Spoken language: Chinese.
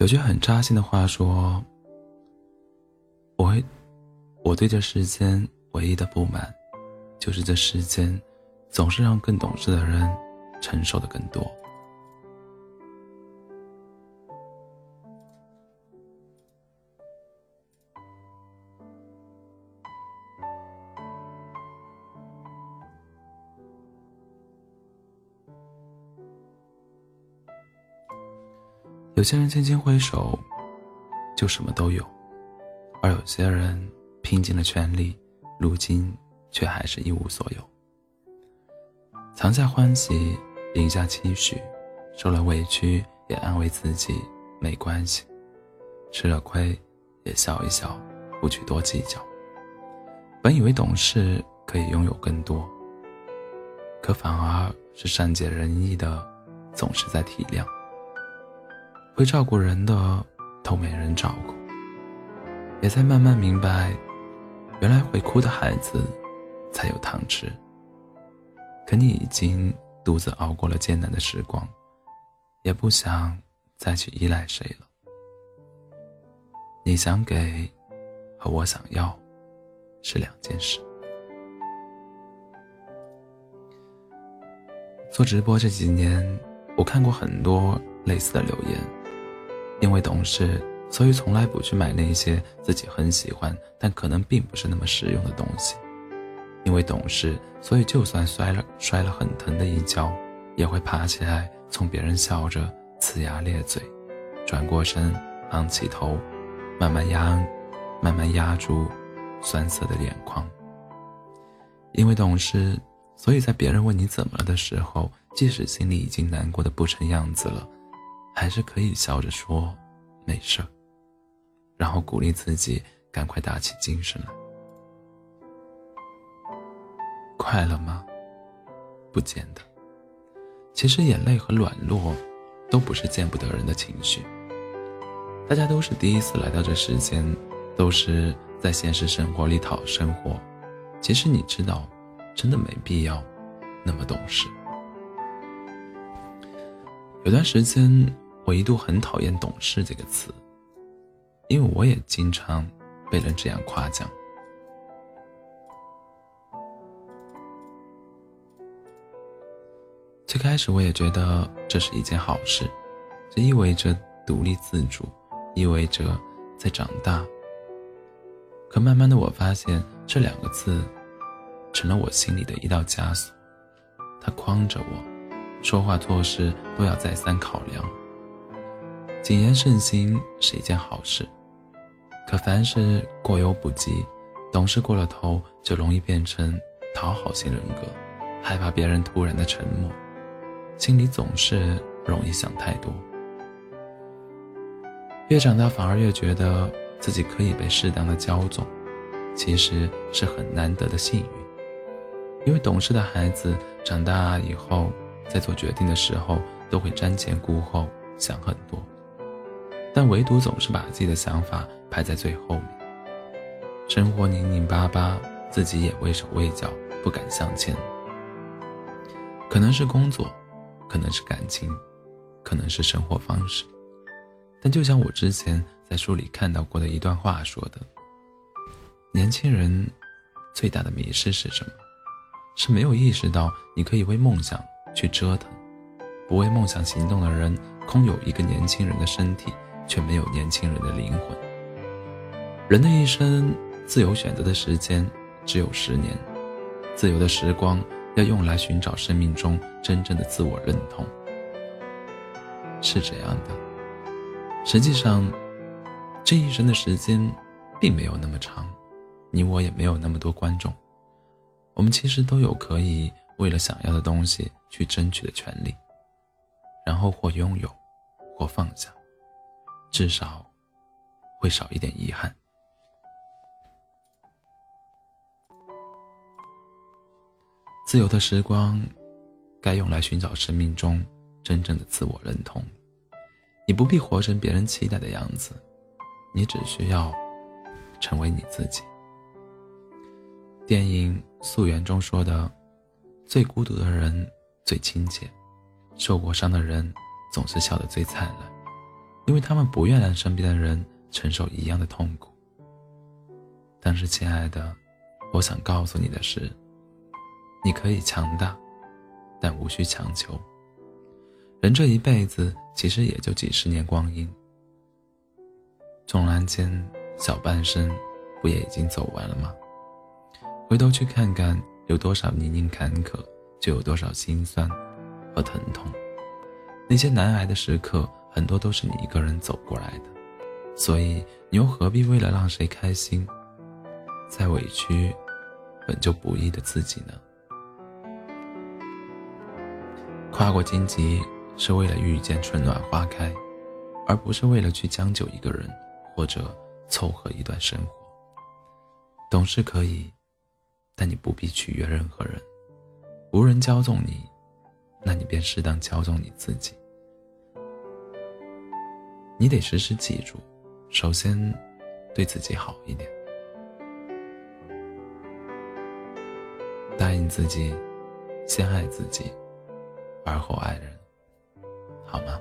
有句很扎心的话说：“我会，我对这世间唯一的不满，就是这世间总是让更懂事的人承受的更多。”有些人轻轻挥手，就什么都有；而有些人拼尽了全力，如今却还是一无所有。藏下欢喜，咽下期许，受了委屈也安慰自己没关系；吃了亏也笑一笑，不去多计较。本以为懂事可以拥有更多，可反而是善解人意的，总是在体谅。会照顾人的都没人照顾，也在慢慢明白，原来会哭的孩子才有糖吃。可你已经独自熬过了艰难的时光，也不想再去依赖谁了。你想给，和我想要，是两件事。做直播这几年，我看过很多类似的留言。因为懂事，所以从来不去买那些自己很喜欢但可能并不是那么实用的东西。因为懂事，所以就算摔了摔了很疼的一跤，也会爬起来，从别人笑着呲牙咧嘴，转过身，昂起头，慢慢压，慢慢压住酸涩的眼眶。因为懂事，所以在别人问你怎么了的时候，即使心里已经难过的不成样子了。还是可以笑着说没事然后鼓励自己赶快打起精神来。快乐吗？不见得。其实眼泪和软弱都不是见不得人的情绪。大家都是第一次来到这世间，都是在现实生活里讨生活。其实你知道，真的没必要那么懂事。有段时间。我一度很讨厌“懂事”这个词，因为我也经常被人这样夸奖。最开始我也觉得这是一件好事，这意味着独立自主，意味着在长大。可慢慢的，我发现这两个字成了我心里的一道枷锁，它框着我，说话做事都要再三考量。谨言慎行是一件好事，可凡事过犹不及，懂事过了头，就容易变成讨好型人格，害怕别人突然的沉默，心里总是容易想太多。越长大，反而越觉得自己可以被适当的骄纵，其实是很难得的幸运。因为懂事的孩子长大以后，在做决定的时候，都会瞻前顾后，想很多。但唯独总是把自己的想法排在最后面。生活拧拧巴巴，自己也畏手畏脚，不敢向前。可能是工作，可能是感情，可能是生活方式。但就像我之前在书里看到过的一段话说的：“年轻人最大的迷失是什么？是没有意识到你可以为梦想去折腾。不为梦想行动的人，空有一个年轻人的身体。”却没有年轻人的灵魂。人的一生，自由选择的时间只有十年，自由的时光要用来寻找生命中真正的自我认同。是这样的，实际上，这一生的时间并没有那么长，你我也没有那么多观众，我们其实都有可以为了想要的东西去争取的权利，然后或拥有，或放下。至少，会少一点遗憾。自由的时光，该用来寻找生命中真正的自我认同。你不必活成别人期待的样子，你只需要成为你自己。电影《素媛》中说的：“最孤独的人最亲切，受过伤的人总是笑得最灿烂。”因为他们不愿让身边的人承受一样的痛苦。但是，亲爱的，我想告诉你的是，你可以强大，但无需强求。人这一辈子其实也就几十年光阴，纵然间小半生，不也已经走完了吗？回头去看看，有多少泥泞坎坷，就有多少心酸和疼痛。那些难挨的时刻，很多都是你一个人走过来的，所以你又何必为了让谁开心，再委屈本就不易的自己呢？跨过荆棘。是为了遇见春暖花开，而不是为了去将就一个人，或者凑合一段生活。懂事可以，但你不必取悦任何人。无人骄纵你，那你便适当骄纵你自己。你得时时记住，首先对自己好一点，答应自己，先爱自己，而后爱人。好吗？